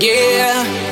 Yeah.